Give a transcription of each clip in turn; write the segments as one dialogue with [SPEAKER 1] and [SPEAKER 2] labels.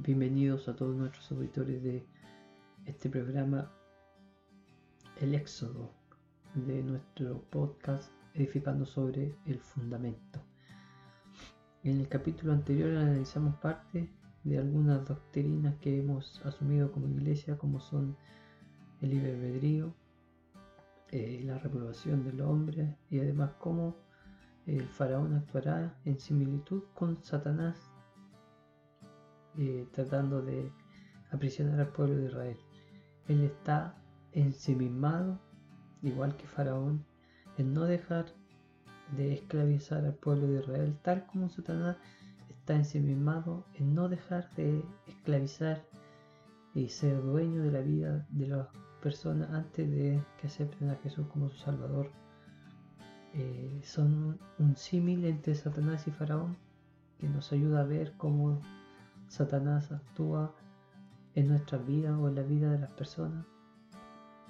[SPEAKER 1] Bienvenidos a todos nuestros auditores de este programa El Éxodo de nuestro podcast Edificando sobre el Fundamento. En el capítulo anterior analizamos parte de algunas doctrinas que hemos asumido como iglesia como son el libre albedrío, eh, la reprobación del hombre y además cómo el faraón actuará en similitud con Satanás eh, tratando de aprisionar al pueblo de Israel. Él está ensimismado, igual que Faraón, en no dejar de esclavizar al pueblo de Israel, tal como Satanás está ensimismado en no dejar de esclavizar y ser dueño de la vida de las personas antes de que acepten a Jesús como su Salvador. Eh, son un símil entre Satanás y Faraón que nos ayuda a ver cómo Satanás actúa en nuestras vidas o en la vida de las personas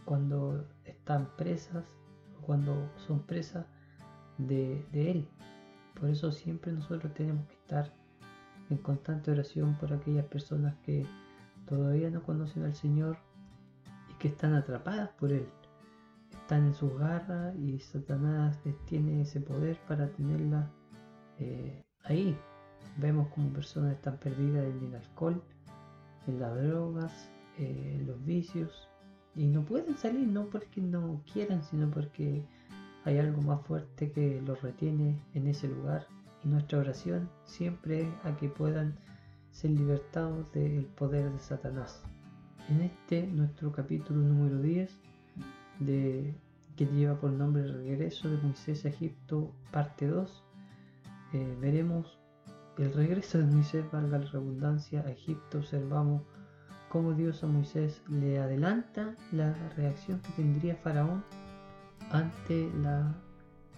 [SPEAKER 1] cuando están presas o cuando son presas de, Él. Por eso siempre nosotros tenemos que estar en constante oración por aquellas personas que todavía no conocen al Señor y que están atrapadas por Él. Están en sus garras y Satanás tiene ese poder para tenerla eh, ahí, Vemos como personas están perdidas en el alcohol, en las drogas, eh, en los vicios y no pueden salir no porque no quieran, sino porque hay algo más fuerte que los retiene en ese lugar. Y nuestra oración siempre es a que puedan ser libertados del poder de Satanás. En este, nuestro capítulo número 10, de, que lleva por nombre regreso de Moisés a Egipto, parte 2, eh, veremos el regreso de Moisés, valga la redundancia, a Egipto, observamos cómo Dios a Moisés le adelanta la reacción que tendría Faraón ante la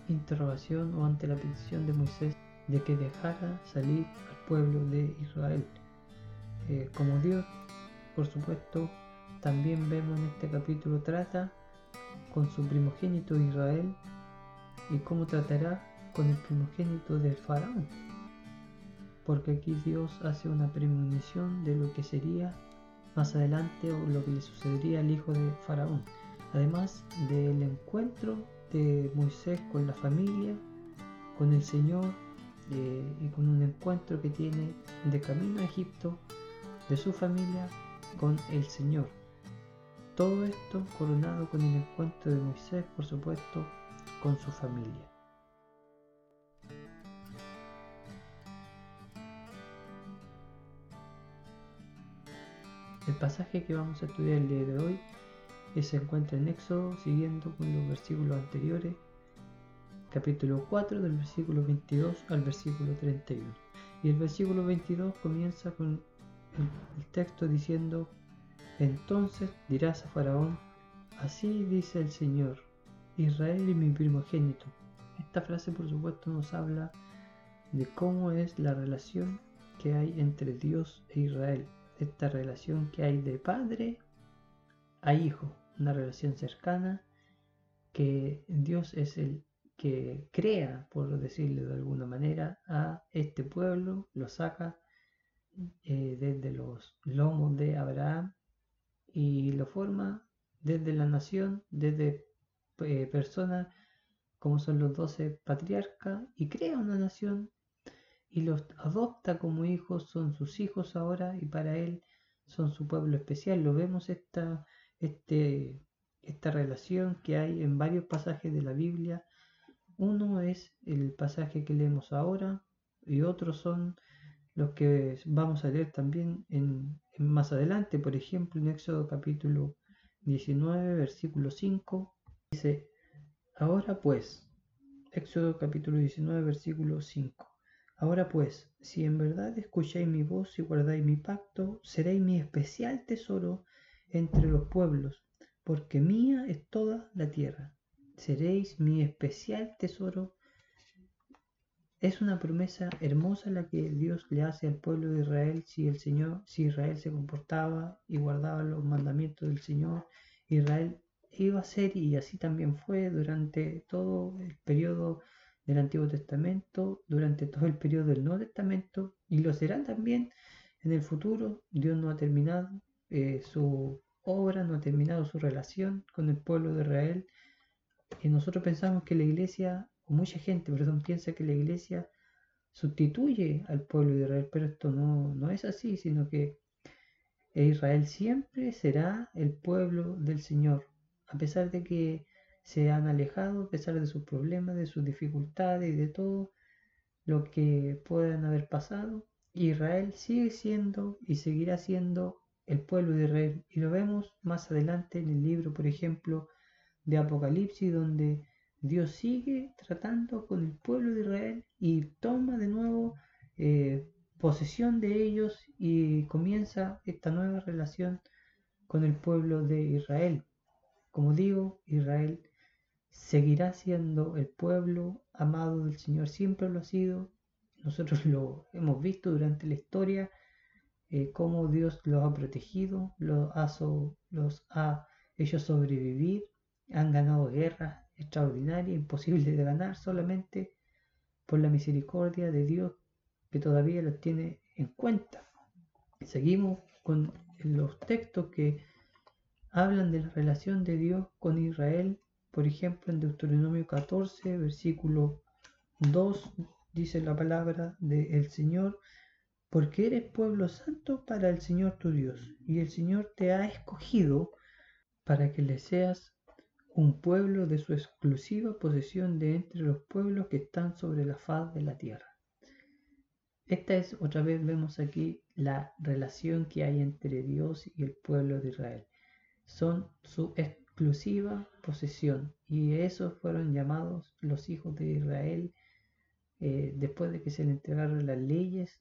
[SPEAKER 1] interrogación o ante la petición de Moisés de que dejara salir al pueblo de Israel. Eh, como Dios, por supuesto, también vemos en este capítulo trata con su primogénito Israel y cómo tratará con el primogénito del faraón porque aquí Dios hace una premonición de lo que sería más adelante o lo que le sucedería al hijo de Faraón. Además del encuentro de Moisés con la familia, con el Señor eh, y con un encuentro que tiene de camino a Egipto de su familia con el Señor. Todo esto coronado con el encuentro de Moisés, por supuesto, con su familia. El pasaje que vamos a estudiar el día de hoy se encuentra en Éxodo, siguiendo con los versículos anteriores, capítulo 4, del versículo 22 al versículo 31. Y el versículo 22 comienza con el, texto diciendo, entonces dirás a Faraón, así dice el Señor, Israel es mi primogénito. Esta frase por supuesto nos habla de cómo es la relación que hay entre Dios e Israel esta relación que hay de padre a hijo, una relación cercana que Dios es el que crea, por decirlo de alguna manera, a este pueblo, lo saca eh, desde los lomos de Abraham y lo forma desde la nación, desde eh, personas como son los doce patriarcas y crea una nación y los adopta como hijos, son sus hijos ahora y para él son su pueblo especial. Lo vemos esta, este, esta relación que hay en varios pasajes de la Biblia. Uno es el pasaje que leemos ahora y otros son los que vamos a leer también en, más adelante. Por ejemplo, en Éxodo capítulo 19, versículo 5, dice, ahora pues, Éxodo capítulo 19, versículo 5. Ahora pues, si en verdad escucháis mi voz y guardáis mi pacto, seréis mi especial tesoro entre los pueblos, porque mía es toda la tierra. Seréis mi especial tesoro. Es una promesa hermosa la que Dios le hace al pueblo de Israel si el Señor, si Israel se comportaba y guardaba los mandamientos del Señor, Israel iba a ser y así también fue durante todo el periodo del Antiguo Testamento durante todo el periodo del Nuevo Testamento y lo será también en el futuro Dios no ha terminado eh, su obra, no ha terminado su relación con el pueblo de Israel. Y nosotros pensamos que la iglesia, o mucha gente, perdón, piensa que la iglesia sustituye al pueblo de Israel, pero esto no, no es así, sino que Israel siempre será el pueblo del Señor, a pesar de que se han alejado, a pesar de sus problemas, de sus dificultades y de todo lo que puedan haber pasado. Israel sigue siendo y seguirá siendo el pueblo de Israel. Y lo vemos más adelante en el libro, por ejemplo, de Apocalipsis, donde Dios sigue tratando con el pueblo de Israel y toma de nuevo eh, posesión de ellos y comienza esta nueva relación con el pueblo de Israel. Como digo, Israel seguirá siendo el pueblo amado del Señor, siempre lo ha sido. Nosotros lo hemos visto durante la historia eh, cómo Dios los ha protegido, los ha, los ha hecho sobrevivir, han ganado guerras extraordinarias, imposibles de ganar solamente por la misericordia de Dios que todavía los tiene en cuenta. Seguimos con los textos que hablan de la relación de Dios con Israel, por ejemplo en Deuteronomio 14, versículo 2, dice la palabra del Señor, porque eres pueblo santo para el Señor tu Dios, y el Señor te ha escogido para que le seas un pueblo de su exclusiva posesión de entre los pueblos que están sobre la faz de la tierra. Esta es, otra vez vemos aquí la relación que hay entre Dios y el pueblo de Israel. Son su exclusiva posesión. Y esos fueron llamados los hijos de Israel eh, después de que se le entregaron las leyes.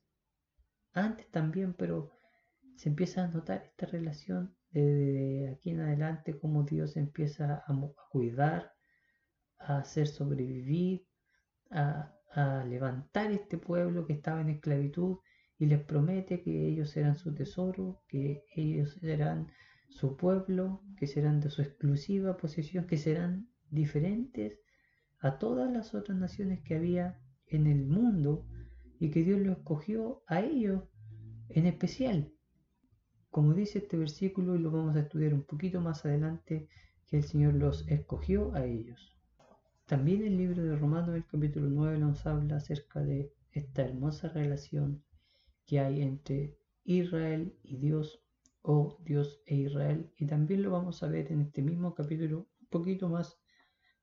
[SPEAKER 1] Antes también, pero se empieza a notar esta relación de aquí en adelante, como Dios empieza a, cuidar, a hacer sobrevivir, a, a levantar este pueblo que estaba en esclavitud y les promete que ellos serán su tesoro, que ellos serán su pueblo, que serán de su exclusiva posesión, que serán diferentes a todas las otras naciones que había en el mundo y que Dios lo escogió a ellos en especial. Como dice este versículo, y lo vamos a estudiar un poquito más adelante, que el Señor los escogió a ellos. También el libro de Romanos, el capítulo 9, nos habla acerca de esta hermosa relación que hay entre Israel y Dios, o Dios e Israel, y también lo vamos a ver en este mismo capítulo un poquito más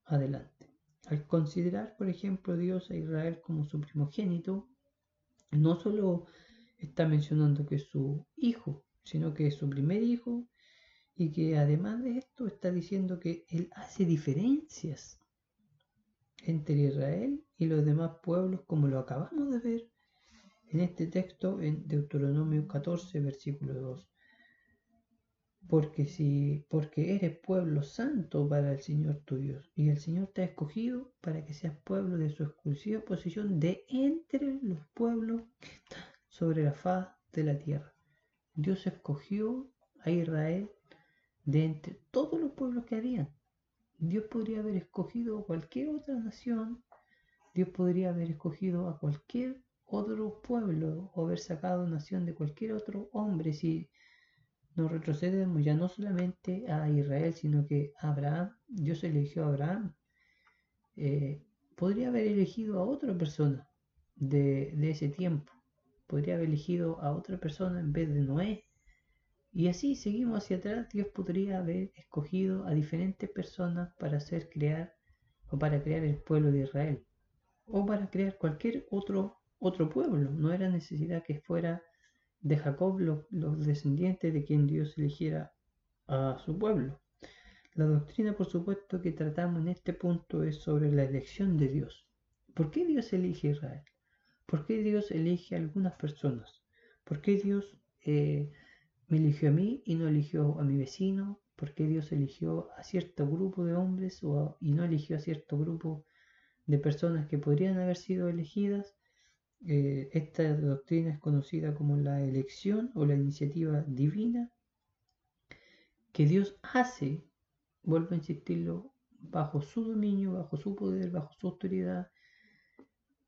[SPEAKER 1] adelante. Al considerar, por ejemplo, Dios e Israel como su primogénito, no solo está mencionando que es su hijo, sino que es su primer hijo y que además de esto está diciendo que él hace diferencias entre Israel y los demás pueblos como lo acabamos de ver en este texto en Deuteronomio 14 versículo 2 porque si porque eres pueblo santo para el Señor tu Dios y el Señor te ha escogido para que seas pueblo de su exclusiva posición de entre los pueblos que están sobre la faz de la tierra. Dios escogió a Israel de entre todos los pueblos que habían. Dios podría haber escogido a cualquier otra nación, Dios podría haber escogido a cualquier otro pueblo o haber sacado nación de cualquier otro hombre si nos retrocedemos ya no solamente a Israel, sino que a Abraham, Dios eligió a Abraham. Eh, podría haber elegido a otra persona de, de, ese tiempo. Podría haber elegido a otra persona en vez de Noé. Y así seguimos hacia atrás. Dios podría haber escogido a diferentes personas para hacer crear o para crear el pueblo de Israel. O para crear cualquier otro, otro pueblo. No era necesidad que fuera de Jacob los, descendientes de quien Dios eligiera a su pueblo. La doctrina, por supuesto, que tratamos en este punto es sobre la elección de Dios. ¿Por qué Dios elige a Israel? ¿Por qué Dios elige a algunas personas? ¿Por qué Dios eh, me eligió a mí y no eligió a mi vecino? ¿Por qué Dios eligió a cierto grupo de hombres y no eligió a cierto grupo de personas que podrían haber sido elegidas? Eh, esta doctrina es conocida como la elección o la iniciativa divina que Dios hace, vuelvo a insistirlo, bajo su dominio, bajo su poder, bajo su autoridad,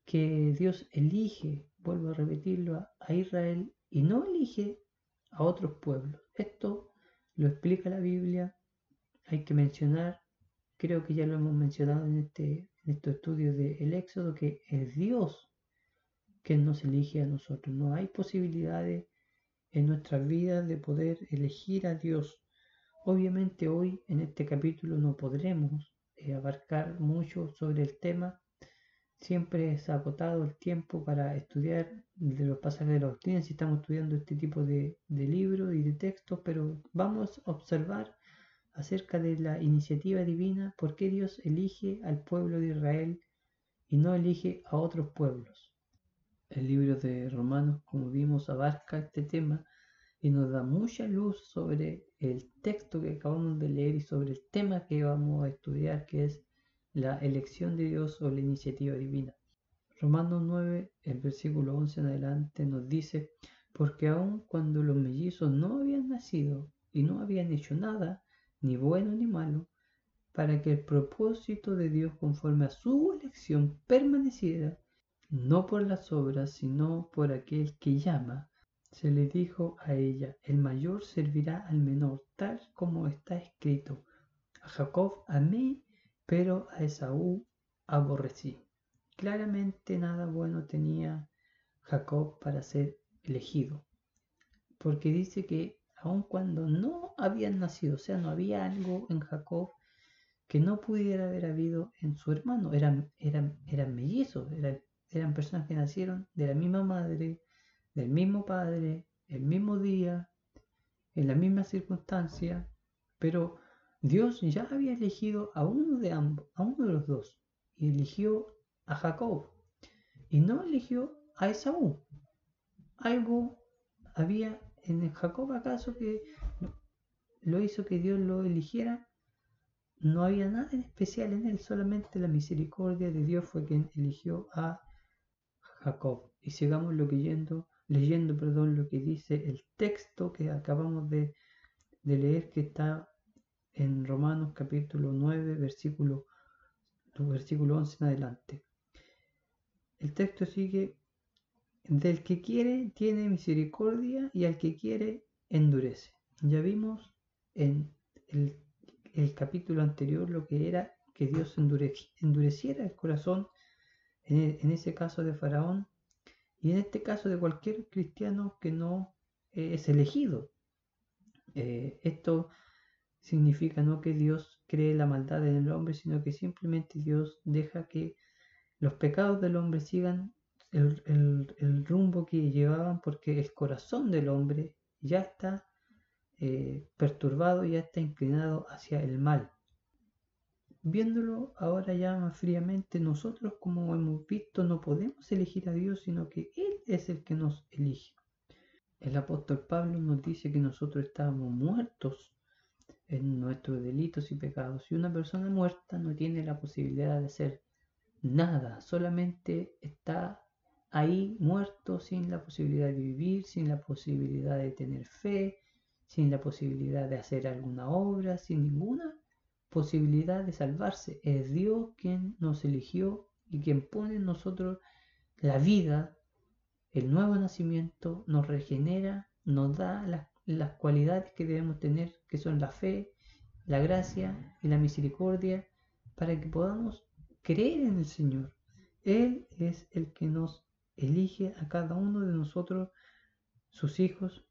[SPEAKER 1] que Dios elige, vuelvo a repetirlo, a Israel y no elige a otros pueblos. Esto lo explica la Biblia. Hay que mencionar, creo que ya lo hemos mencionado en, este, en estos estudios del Éxodo, que es Dios quien nos elige a nosotros. No hay posibilidades en nuestras vidas de poder elegir a Dios. Obviamente hoy en este capítulo no podremos eh, abarcar mucho sobre el tema. Siempre es agotado el tiempo para estudiar de los pasajes de la doctrina si estamos estudiando este tipo de, de libros y de textos, pero vamos a observar acerca de la iniciativa divina, por qué Dios elige al pueblo de Israel y no elige a otros pueblos. El libro de Romanos, como vimos, abarca este tema y nos da mucha luz sobre el texto que acabamos de leer y sobre el tema que vamos a estudiar, que es la elección de Dios o la iniciativa divina. Romanos 9, el versículo 11 en adelante nos dice, porque aun cuando los mellizos no habían nacido y no habían hecho nada, ni bueno ni malo, para que el propósito de Dios conforme a su elección permaneciera, no por las obras, sino por aquel que llama, se le dijo a ella, el mayor servirá al menor, tal como está escrito. A Jacob amé, pero a Esaú aborrecí. Claramente nada bueno tenía Jacob para ser elegido, porque dice que aun cuando no habían nacido, o sea, no había algo en Jacob que no pudiera haber habido en su hermano, eran, eran, eran mellizos, eran personas que nacieron de la misma madre, del mismo padre, el mismo día, en la misma circunstancia, pero Dios ya había elegido a uno de ambos, a uno de los dos, y eligió a Jacob, y no eligió a Esaú. Algo había en Jacob acaso que lo hizo que Dios lo eligiera. No había nada en especial en él, solamente la misericordia de Dios fue quien eligió a Y sigamos lo que yendo leyendo perdón, lo que dice el texto que acabamos de, leer que está en Romanos capítulo 9, versículo, versículo 11 en adelante. El texto sigue, del que quiere tiene misericordia y al que quiere endurece. Ya vimos en el, capítulo anterior lo que era que Dios endureciera el corazón, en ese caso de Faraón, y en este caso de cualquier cristiano que no eh, es elegido. Eh, esto significa no que Dios cree la maldad en el hombre, sino que simplemente Dios deja que los pecados del hombre sigan el, rumbo que llevaban porque el corazón del hombre ya está eh, perturbado, ya está inclinado hacia el mal. Viéndolo ahora ya más fríamente, nosotros como hemos visto no podemos elegir a Dios, sino que Él es el que nos elige. El apóstol Pablo nos dice que nosotros estábamos muertos en nuestros delitos y pecados. Y una persona muerta no tiene la posibilidad de hacer nada, solamente está ahí muerto sin la posibilidad de vivir, sin la posibilidad de tener fe, sin la posibilidad de hacer alguna obra, sin ninguna posibilidad de salvarse. Es Dios quien nos eligió y quien pone en nosotros la vida, el nuevo nacimiento, nos regenera, nos da las, las cualidades que debemos tener, que son la fe, la gracia y la misericordia, para que podamos creer en el Señor. Él es el que nos elige a cada uno de nosotros, sus hijos,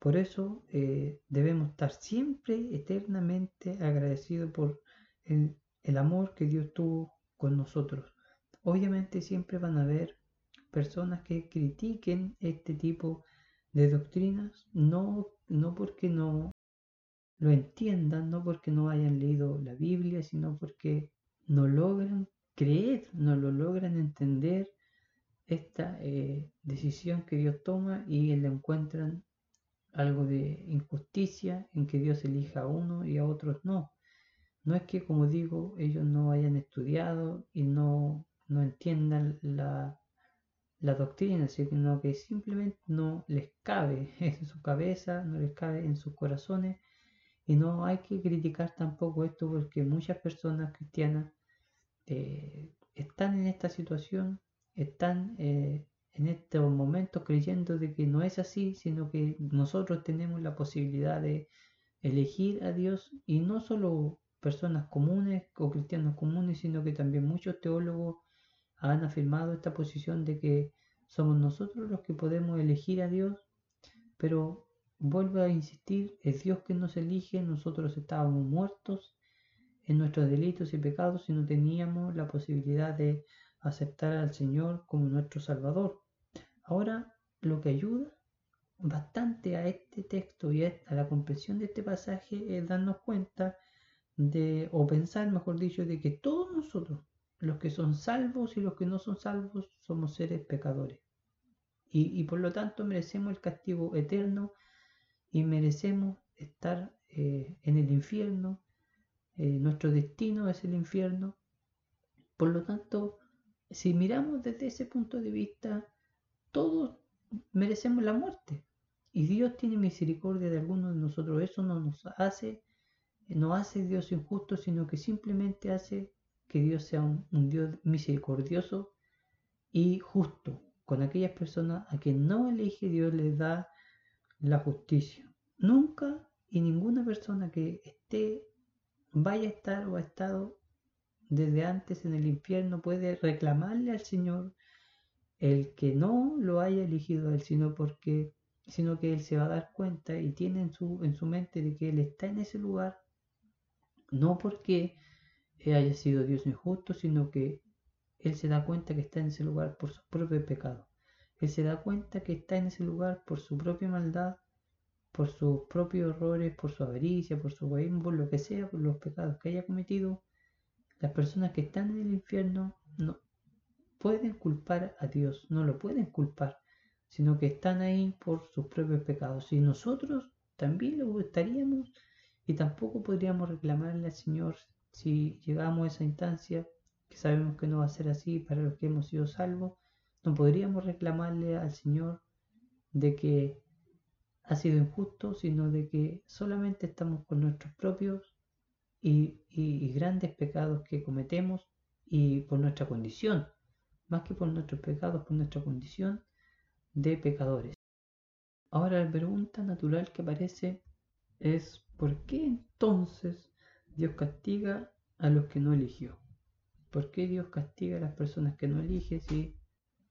[SPEAKER 1] por eso eh, debemos estar siempre eternamente agradecidos por el, amor que Dios tuvo con nosotros. Obviamente siempre van a haber personas que critiquen este tipo de doctrinas, no, no porque no lo entiendan, no porque no hayan leído la Biblia, sino porque no logran creer, no lo logran entender esta eh, decisión que Dios toma y la encuentran algo de injusticia en que Dios elija a uno y a otros no. No es que, como digo, ellos no hayan estudiado y no, no entiendan la, la doctrina, sino que simplemente no les cabe en su cabeza, no les cabe en sus corazones. Y no hay que criticar tampoco esto porque muchas personas cristianas eh, están en esta situación, están eh, en estos momentos creyendo de que no es así, sino que nosotros tenemos la posibilidad de elegir a Dios y no solo personas comunes o cristianos comunes, sino que también muchos teólogos han afirmado esta posición de que somos nosotros los que podemos elegir a Dios, pero vuelvo a insistir, es Dios que nos elige, nosotros estábamos muertos en nuestros delitos y pecados y no teníamos la posibilidad de aceptar al Señor como nuestro Salvador. Ahora, lo que ayuda bastante a este texto y a la comprensión de este pasaje es darnos cuenta de, o pensar, mejor dicho, de que todos nosotros, los que son salvos y los que no son salvos, somos seres pecadores. Y, por lo tanto merecemos el castigo eterno y merecemos estar eh, en el infierno. Eh, nuestro destino es el infierno. Por lo tanto, si miramos desde ese punto de vista, todos merecemos la muerte. Y Dios tiene misericordia de algunos de nosotros. Eso no nos hace, no hace Dios injusto, sino que simplemente hace que Dios sea un, Dios misericordioso y justo con aquellas personas a quien no elige Dios les da la justicia. Nunca y ninguna persona que esté, vaya a estar o ha estado desde antes en el infierno puede reclamarle al Señor el que no lo haya elegido él, sino porque sino que él se va a dar cuenta y tiene en su, en su mente de que él está en ese lugar, no porque haya sido Dios injusto, sino que él se da cuenta que está en ese lugar por su propio pecado. Él se da cuenta que está en ese lugar por su propia maldad, por sus propios errores, por su avaricia, por su egoísmo, por lo que sea, por los pecados que haya cometido. Las personas que están en el infierno no pueden culpar a Dios, no lo pueden culpar, sino que están ahí por sus propios pecados. Y nosotros también lo estaríamos y tampoco podríamos reclamarle al Señor si llegamos a esa instancia, que sabemos que no va a ser así para los que hemos sido salvos, no podríamos reclamarle al Señor de que ha sido injusto, sino de que solamente estamos con nuestros propios y, grandes pecados que cometemos y por nuestra condición, más que por nuestros pecados, por nuestra condición de pecadores. Ahora la pregunta natural que aparece es ¿por qué entonces Dios castiga a los que no eligió? ¿Por qué Dios castiga a las personas que no elige si,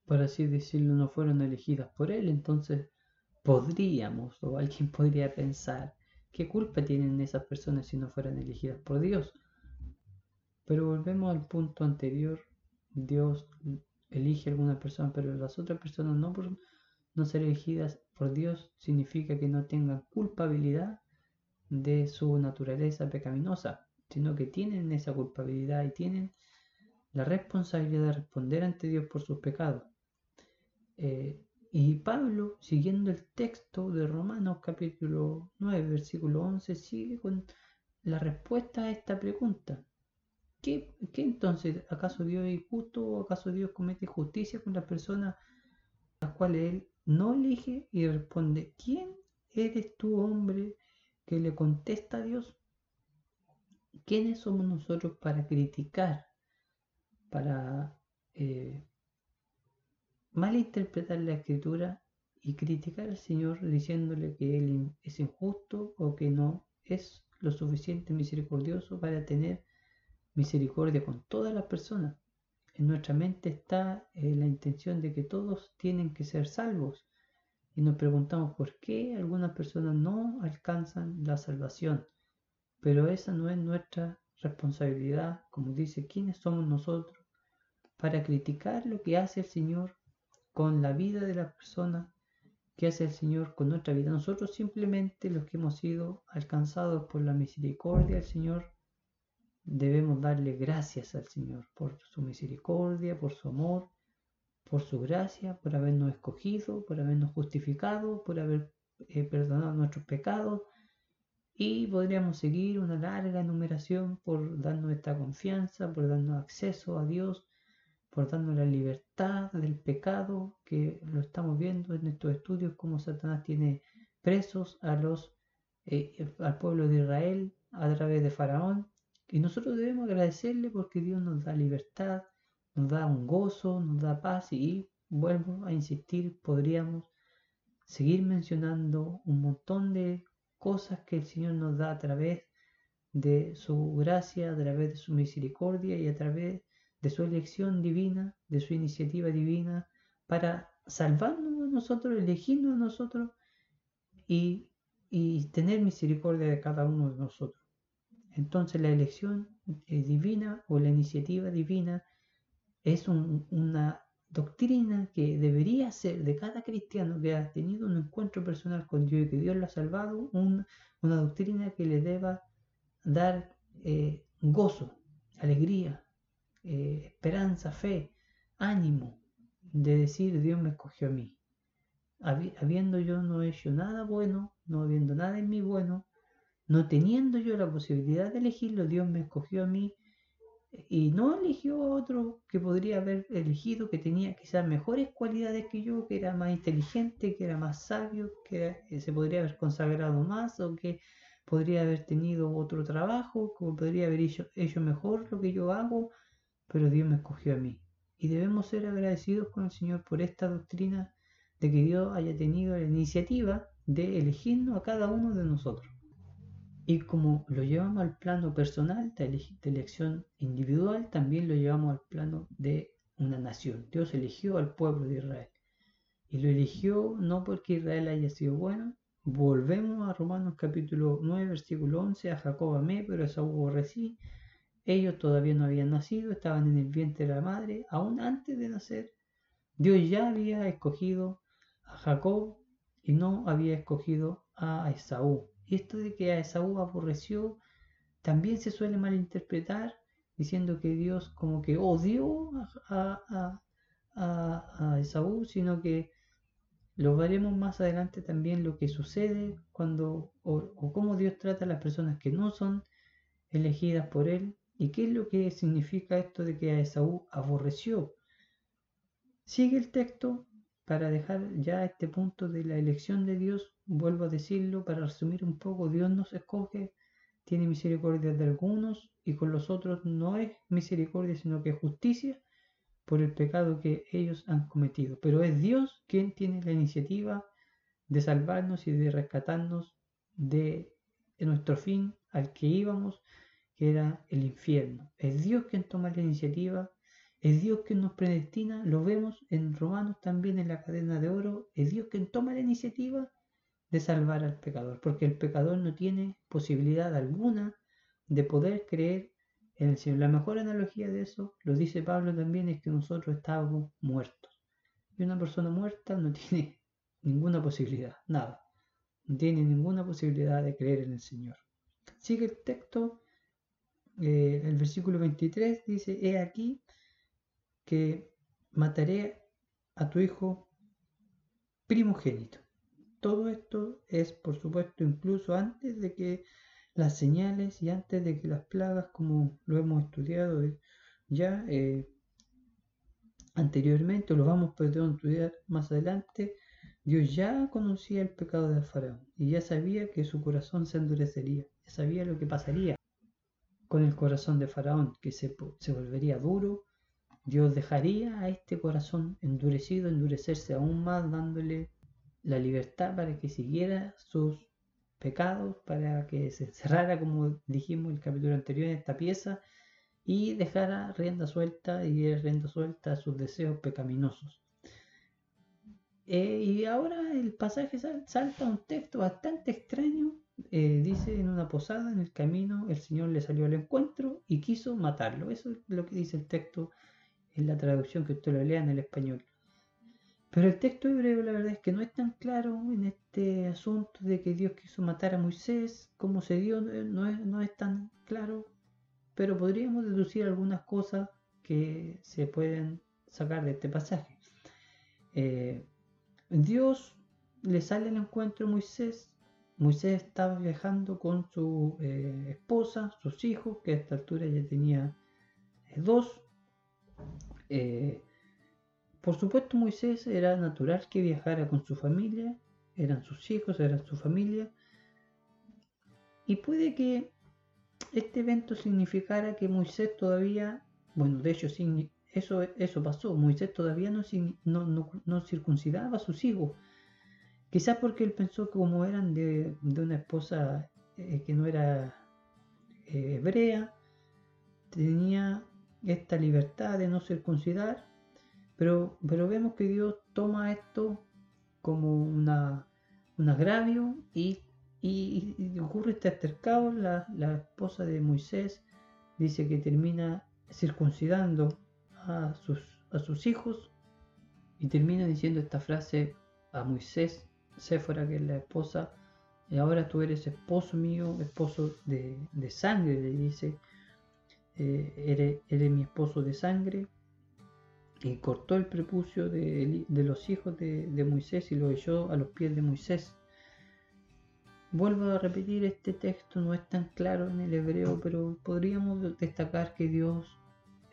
[SPEAKER 1] por así decirlo, no fueron elegidas por Él? Entonces podríamos, o alguien podría pensar, ¿qué culpa tienen esas personas si no fueran elegidas por Dios? Pero volvemos al punto anterior, Dios elige a alguna persona, pero las otras personas no por no ser elegidas por Dios significa que no tengan culpabilidad de su naturaleza pecaminosa, sino que tienen esa culpabilidad y tienen la responsabilidad de responder ante Dios por sus pecados. Eh, y Pablo, siguiendo el texto de Romanos capítulo 9, versículo 11, sigue con la respuesta a esta pregunta. ¿Qué, entonces? ¿Acaso Dios es injusto o acaso Dios comete justicia con las personas a las cuales Él no elige y responde, ¿quién eres tú, hombre, que le contesta a Dios? ¿Quiénes somos nosotros para criticar, para eh, malinterpretar la escritura y criticar al Señor diciéndole que Él es injusto o que no es lo suficiente misericordioso para tener misericordia con todas las personas. En nuestra mente está eh, la intención de que todos tienen que ser salvos y nos preguntamos por qué algunas personas no alcanzan la salvación. Pero esa no es nuestra responsabilidad, como dice, ¿quiénes somos nosotros para criticar lo que hace el Señor con la vida de las personas? ¿Qué hace el Señor con nuestra vida? Nosotros simplemente los que hemos sido alcanzados por la misericordia del Señor debemos darle gracias al Señor por su misericordia, por su amor, por su gracia, por habernos escogido, por habernos justificado, por haber eh, perdonado nuestros pecados. Y podríamos seguir una larga enumeración por darnos esta confianza, por darnos acceso a Dios, por darnos la libertad del pecado, que lo estamos viendo en estos estudios, como Satanás tiene presos a los, eh, al pueblo de Israel a través de Faraón, y nosotros debemos agradecerle porque Dios nos da libertad, nos da un gozo, nos da paz. Y vuelvo a insistir, podríamos seguir mencionando un montón de cosas que el Señor nos da a través de su gracia, a través de su misericordia y a través de su elección divina, de su iniciativa divina, para salvarnos a nosotros, elegirnos a nosotros y, tener misericordia de cada uno de nosotros. Entonces la elección eh, divina o la iniciativa divina es una doctrina que debería ser de cada cristiano que ha tenido un encuentro personal con Dios y que Dios lo ha salvado, una doctrina que le deba dar eh, gozo, alegría, eh, esperanza, fe, ánimo, de decir Dios me escogió a mí. Habiendo yo no hecho nada bueno, no habiendo nada en mí bueno, no teniendo yo la posibilidad de elegirlo, Dios me escogió a mí y no eligió a otro que podría haber elegido, que tenía quizás mejores cualidades que yo, que era más inteligente, que era más sabio, que se podría haber consagrado más o que podría haber tenido otro trabajo, que podría haber hecho, hecho mejor lo que yo hago, pero Dios me escogió a mí. Y debemos ser agradecidos con el Señor por esta doctrina de que Dios haya tenido la iniciativa de elegirnos a cada uno de nosotros. Y como lo llevamos al plano personal de, elección individual, también lo llevamos al plano de una nación. Dios eligió al pueblo de Israel. Y lo eligió no porque Israel haya sido bueno. Volvemos a Romanos capítulo 9, versículo 11. A Jacob amé, pero a Saúl aborrecí. Ellos todavía no habían nacido, estaban en el vientre de la madre. Aún antes de nacer, Dios ya había escogido a Jacob y no había escogido a Esaú. Esto de que a Esaú aborreció también se suele malinterpretar diciendo que Dios como que odió a, a, Esaú, sino que lo veremos más adelante también lo que sucede cuando o cómo Dios trata a las personas que no son elegidas por él ¿Y qué es lo que significa esto de que a Esaú aborreció? Sigue el texto para dejar ya este punto de la elección de Dios, vuelvo a decirlo, para resumir un poco, Dios nos escoge, tiene misericordia de algunos y con los otros no es misericordia, sino que justicia por el pecado que ellos han cometido. Pero es Dios quien tiene la iniciativa de salvarnos y de rescatarnos de nuestro fin al que íbamos era el infierno. Es Dios quien toma la iniciativa, es Dios quien nos predestina, lo vemos en Romanos también en la cadena de oro, es Dios quien toma la iniciativa de salvar al pecador, porque el pecador no tiene posibilidad alguna de poder creer en el Señor. La mejor analogía de eso, lo dice Pablo también, es que nosotros estábamos muertos. Y una persona muerta no tiene ninguna posibilidad, nada. No tiene ninguna posibilidad de creer en el Señor. Sigue el texto eh, el versículo 23 dice, he aquí que mataré a tu hijo primogénito. Todo esto es, por supuesto, incluso antes de que las señales y antes de que las plagas, como lo hemos estudiado ya eh, anteriormente, lo vamos a estudiar más adelante, Dios ya conocía el pecado del faraón y ya sabía que su corazón se endurecería, ya sabía lo que pasaría con el corazón de Faraón, que se, volvería duro, Dios dejaría a este corazón endurecido endurecerse aún más, dándole la libertad para que siguiera sus pecados, para que se cerrara, como dijimos en el capítulo anterior, en esta pieza, y dejara rienda suelta y rienda suelta a sus deseos pecaminosos. Eh, y ahora el pasaje salta un texto bastante extraño eh, dice en una posada, en el camino, el Señor le salió al encuentro y quiso matarlo. Eso es lo que dice el texto en la traducción que usted lo lea en el español. Pero el texto hebreo la verdad es que no es tan claro en este asunto de que Dios quiso matar a Moisés, cómo se dio, no es, no es tan claro, pero podríamos deducir algunas cosas que se pueden sacar de este pasaje. Eh, Dios le sale al encuentro a Moisés Moisés estaba viajando con su eh, esposa, sus hijos, que a esta altura ya tenía eh, dos. Eh, por supuesto, Moisés era natural que viajara con su familia, eran sus hijos, eran su familia. Y puede que este evento significara que Moisés todavía, bueno, de hecho eso, eso pasó. Moisés todavía no, no, circuncidaba a sus hijos. Quizás porque él pensó que como eran de, una esposa eh, que no era eh, hebrea, tenía esta libertad de no circuncidar, pero, pero vemos que Dios toma esto como una, un agravio y, ocurre este altercado, la, la esposa de Moisés dice que termina circuncidando a sus, a sus hijos y termina diciendo esta frase a Moisés, Séfora, que es la esposa, y ahora tú eres esposo mío, esposo de, sangre, le dice, eh, eres, mi esposo de sangre, y cortó el prepucio de, los hijos de, de, Moisés y lo echó a los pies de Moisés. Vuelvo a repetir, este texto no es tan claro en el hebreo, pero podríamos destacar que Dios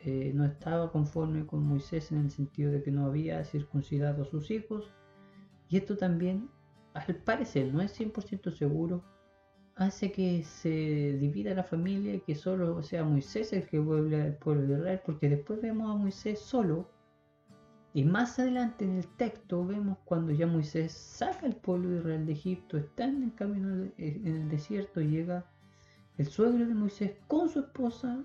[SPEAKER 1] eh, no estaba conforme con Moisés en el sentido de que no había circuncidado a sus hijos. Y esto también, al parecer, no es 100% seguro, hace que se divida la familia y que solo sea Moisés el que vuelve al pueblo de Israel, porque después vemos a Moisés solo. Y más adelante en el texto vemos cuando ya Moisés saca al pueblo de Israel de Egipto, está en el camino en el desierto, llega el suegro de Moisés con su esposa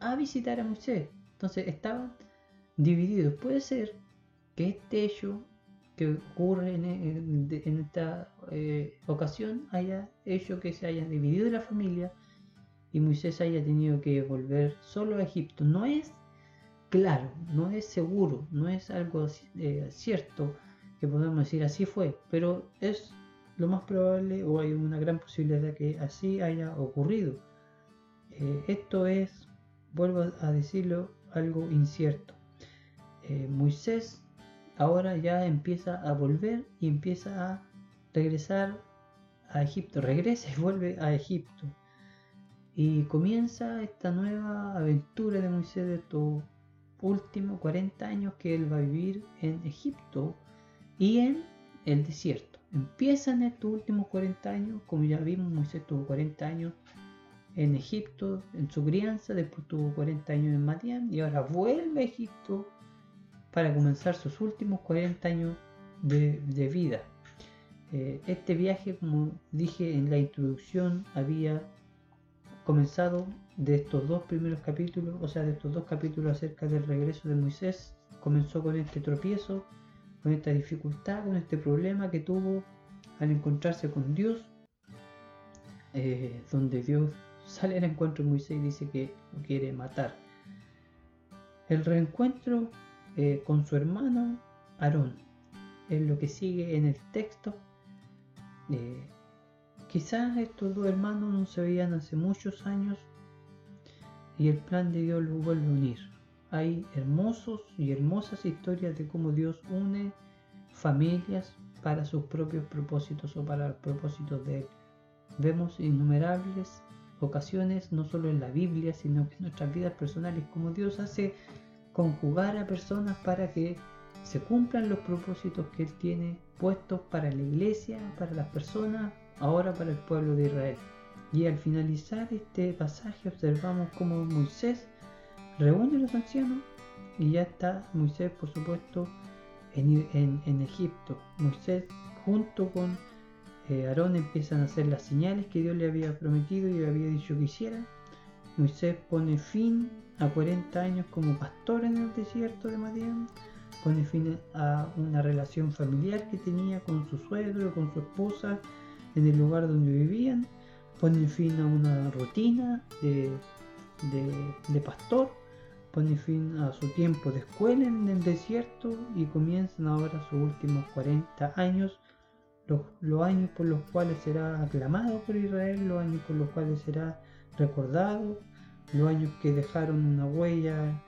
[SPEAKER 1] a visitar a Moisés. Entonces estaban divididos. Puede ser que este hecho que ocurre en, esta eh, ocasión haya hecho que se haya dividido la familia y Moisés haya tenido que volver solo a Egipto. No es claro, no es seguro, no es algo eh, cierto que podemos decir así fue, pero es lo más probable o hay una gran posibilidad de que así haya ocurrido. Eh, esto es vuelvo a decirlo, algo incierto. Moisés ahora ya empieza a volver y empieza a regresar a Egipto, regresa y vuelve a Egipto. Y comienza esta nueva aventura de Moisés de estos últimos 40 años que él va a vivir en Egipto y en el desierto. Empiezan estos últimos 40 años, como ya vimos, Moisés tuvo 40 años en Egipto en su crianza, después tuvo 40 años en Madián y ahora vuelve a Egipto para comenzar sus últimos 40 años de, vida. Eh, este viaje, como dije en la introducción, había comenzado de estos dos primeros capítulos, o sea, de estos dos capítulos acerca del regreso de Moisés, comenzó con este tropiezo, con esta dificultad, con este problema que tuvo al encontrarse con Dios, eh, donde Dios sale al encuentro de Moisés y dice que lo quiere matar. El reencuentro eh, con su hermano Aarón es lo que sigue en el texto. Eh, quizás estos dos hermanos no se veían hace muchos años y el plan de Dios los vuelve a unir. Hay hermosos y hermosas historias de cómo Dios une familias para sus propios propósitos o para los propósitos de Él. Vemos innumerables ocasiones, no solo en la Biblia, sino en nuestras vidas personales, como Dios hace conjugar a personas para que se cumplan los propósitos que Él tiene puestos para la iglesia, para las personas, ahora para el pueblo de Israel. Y al finalizar este pasaje observamos cómo Moisés reúne a los ancianos y ya está Moisés, por supuesto, en, en Egipto. Moisés junto con eh, Aarón empiezan a hacer las señales que Dios le había prometido y le había dicho que hiciera. Moisés pone fin a 40 años como pastor en el desierto de Madián. Pone fin a una relación familiar que tenía con su suegro, con su esposa, en el lugar donde vivían. Pone fin a una rutina de, de pastor. Pone fin a su tiempo de escuela en el desierto y comienzan ahora sus últimos 40 años los, años por los cuales será aclamado por Israel, los años por los cuales será recordado, los años que dejaron una huella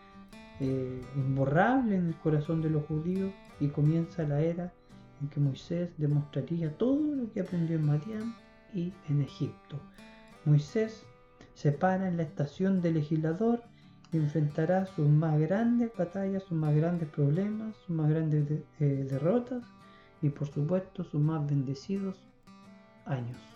[SPEAKER 1] eh, imborrable en el corazón de los judíos y comienza la era en que Moisés demostraría todo lo que aprendió en Madián y en Egipto. Moisés se para en la estación de legislador y enfrentará sus más grandes batallas, sus más grandes problemas, sus más grandes eh, derrotas y por supuesto sus más bendecidos años.